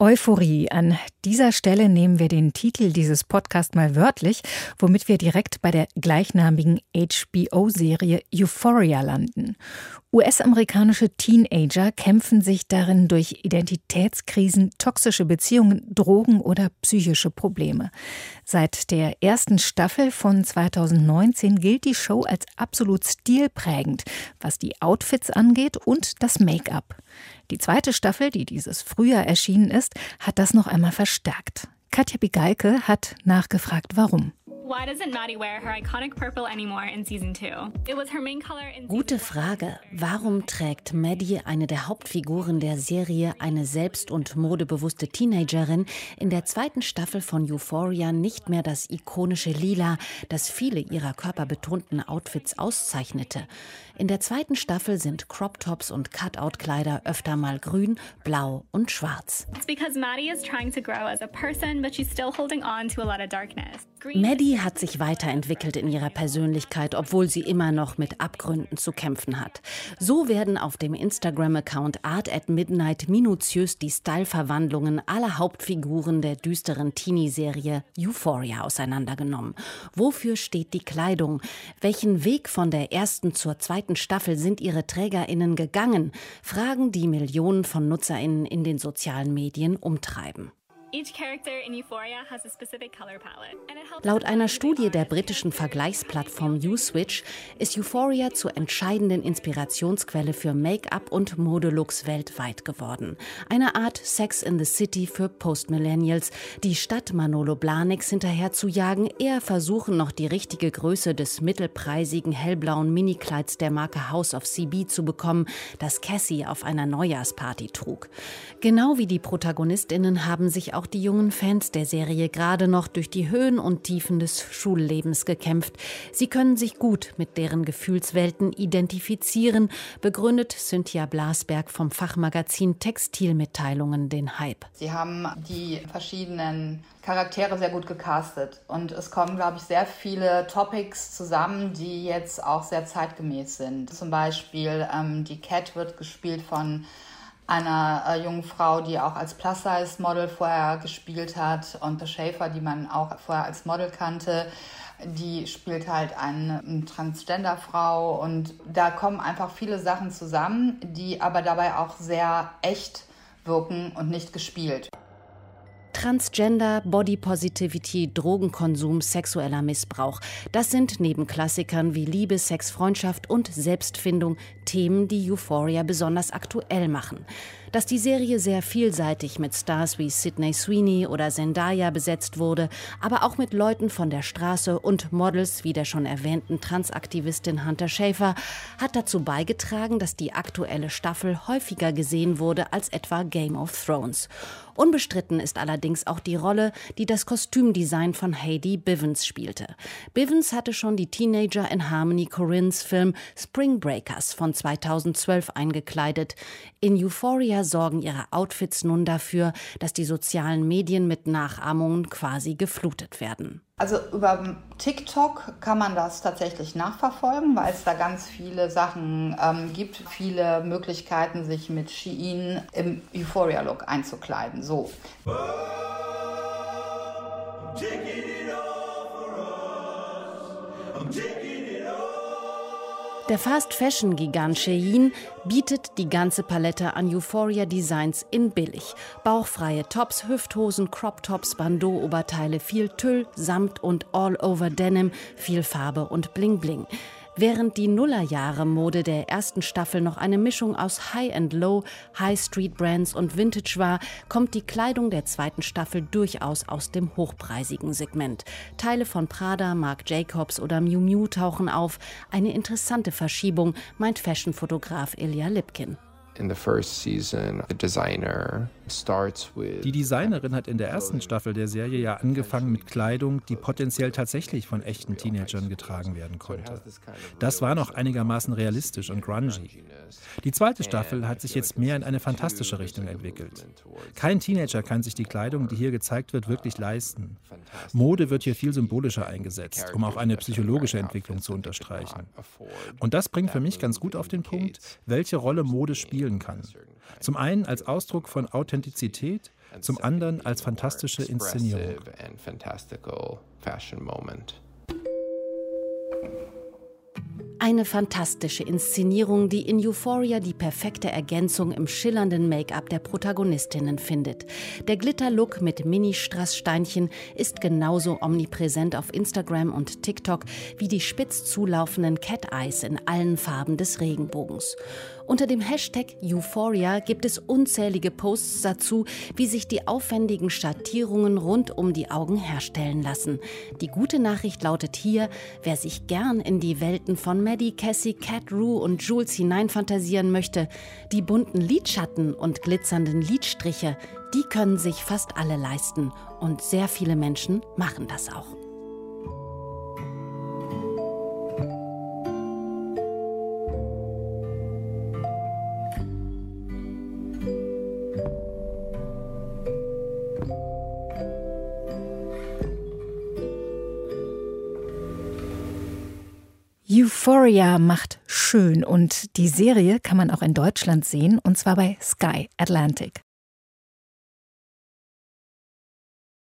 Euphorie. An dieser Stelle nehmen wir den Titel dieses Podcasts mal wörtlich, womit wir direkt bei der gleichnamigen HBO-Serie Euphoria landen. US-amerikanische Teenager kämpfen sich darin durch Identitätskrisen, toxische Beziehungen, Drogen oder psychische Probleme. Seit der ersten Staffel von 2019 gilt die Show als absolut stilprägend, was die Outfits angeht und das Make-up. Die zweite Staffel, die dieses Frühjahr erschienen ist, hat das noch einmal verstärkt. Katja Bigalke hat nachgefragt, warum. Gute Frage. Warum trägt Maddie, eine der Hauptfiguren der Serie, eine selbst- und modebewusste Teenagerin, in der zweiten Staffel von Euphoria nicht mehr das ikonische Lila, das viele ihrer körperbetonten Outfits auszeichnete? In der zweiten Staffel sind Crop Tops und Cutout-Kleider öfter mal grün, blau und schwarz. Maddie hat sich weiterentwickelt in ihrer Persönlichkeit, obwohl sie immer noch mit Abgründen zu kämpfen hat. So werden auf dem Instagram-Account Art at Midnight minutiös die Styleverwandlungen aller Hauptfiguren der düsteren Teenie-Serie Euphoria auseinandergenommen. Wofür steht die Kleidung? Welchen Weg von der ersten zur zweiten zweiten Staffel sind ihre TrägerInnen gegangen? Fragen, die Millionen von NutzerInnen in den sozialen Medien umtreiben. Laut einer Studie der britischen Vergleichsplattform Uswitch ist Euphoria zur entscheidenden Inspirationsquelle für Make-up und Modelooks weltweit geworden. Eine Art Sex in the City für Postmillennials, die statt Manolo Blahniks hinterher zu jagen, eher versuchen, noch die richtige Größe des mittelpreisigen hellblauen Minikleids der Marke House of CB zu bekommen, das Cassie auf einer Neujahrsparty trug. Genau wie die ProtagonistInnen haben sich auch die jungen Fans der Serie gerade noch durch die Höhen und Tiefen des Schullebens gekämpft. Sie können sich gut mit deren Gefühlswelten identifizieren, begründet Cynthia Blasberg vom Fachmagazin Textilmitteilungen den Hype. Sie haben die verschiedenen Charaktere sehr gut gecastet und es kommen, glaube ich, sehr viele Topics zusammen, die jetzt auch sehr zeitgemäß sind. Zum Beispiel ähm, die Cat wird gespielt von einer äh, jungen Frau, die auch als Plus-Size-Model vorher gespielt hat. Und Schäfer, die man auch vorher als Model kannte, die spielt halt eine, eine Transgender-Frau. Und da kommen einfach viele Sachen zusammen, die aber dabei auch sehr echt wirken und nicht gespielt. Transgender, Body Positivity, Drogenkonsum, sexueller Missbrauch. Das sind neben Klassikern wie Liebe, Sex, Freundschaft und Selbstfindung Themen, die Euphoria besonders aktuell machen dass die Serie sehr vielseitig mit Stars wie Sidney Sweeney oder Zendaya besetzt wurde, aber auch mit Leuten von der Straße und Models wie der schon erwähnten Transaktivistin Hunter Schafer, hat dazu beigetragen, dass die aktuelle Staffel häufiger gesehen wurde als etwa Game of Thrones. Unbestritten ist allerdings auch die Rolle, die das Kostümdesign von Heidi Bivens spielte. Bivens hatte schon die Teenager in Harmony Corinne's Film Spring Breakers von 2012 eingekleidet. In Euphoria Daher sorgen ihre Outfits nun dafür, dass die sozialen Medien mit Nachahmungen quasi geflutet werden. Also über TikTok kann man das tatsächlich nachverfolgen, weil es da ganz viele Sachen ähm, gibt, viele Möglichkeiten, sich mit Shein im Euphoria-Look einzukleiden. So. Der Fast-Fashion-Gigant Shein bietet die ganze Palette an Euphoria Designs in billig. Bauchfreie Tops, Hüfthosen, Crop-Tops, Bandeau-Oberteile, viel Tüll, Samt und All-Over-Denim, viel Farbe und Bling-Bling. Während die Nullerjahre-Mode der ersten Staffel noch eine Mischung aus High and Low, High Street Brands und Vintage war, kommt die Kleidung der zweiten Staffel durchaus aus dem hochpreisigen Segment. Teile von Prada, Marc Jacobs oder Miu Miu tauchen auf. Eine interessante Verschiebung, meint Fashion-Fotograf Ilya Lipkin. In the first season, the designer Die Designerin hat in der ersten Staffel der Serie ja angefangen mit Kleidung, die potenziell tatsächlich von echten Teenagern getragen werden konnte. Das war noch einigermaßen realistisch und grungy. Die zweite Staffel hat sich jetzt mehr in eine fantastische Richtung entwickelt. Kein Teenager kann sich die Kleidung, die hier gezeigt wird, wirklich leisten. Mode wird hier viel symbolischer eingesetzt, um auch eine psychologische Entwicklung zu unterstreichen. Und das bringt für mich ganz gut auf den Punkt, welche Rolle Mode spielen kann. Zum einen als Ausdruck von Authentizität, zum anderen als fantastische Inszenierung. Eine fantastische Inszenierung, die in Euphoria die perfekte Ergänzung im schillernden Make-up der Protagonistinnen findet. Der Glitter-Look mit Mini-Strasssteinchen ist genauso omnipräsent auf Instagram und TikTok wie die spitz zulaufenden Cat-Eyes in allen Farben des Regenbogens. Unter dem Hashtag Euphoria gibt es unzählige Posts dazu, wie sich die aufwendigen Schattierungen rund um die Augen herstellen lassen. Die gute Nachricht lautet hier, wer sich gern in die Welten von Maddie, Cassie, Cat, Rue und Jules hineinfantasieren möchte, die bunten Lidschatten und glitzernden Lidstriche, die können sich fast alle leisten und sehr viele Menschen machen das auch. Euphoria macht schön und die Serie kann man auch in Deutschland sehen und zwar bei Sky Atlantic.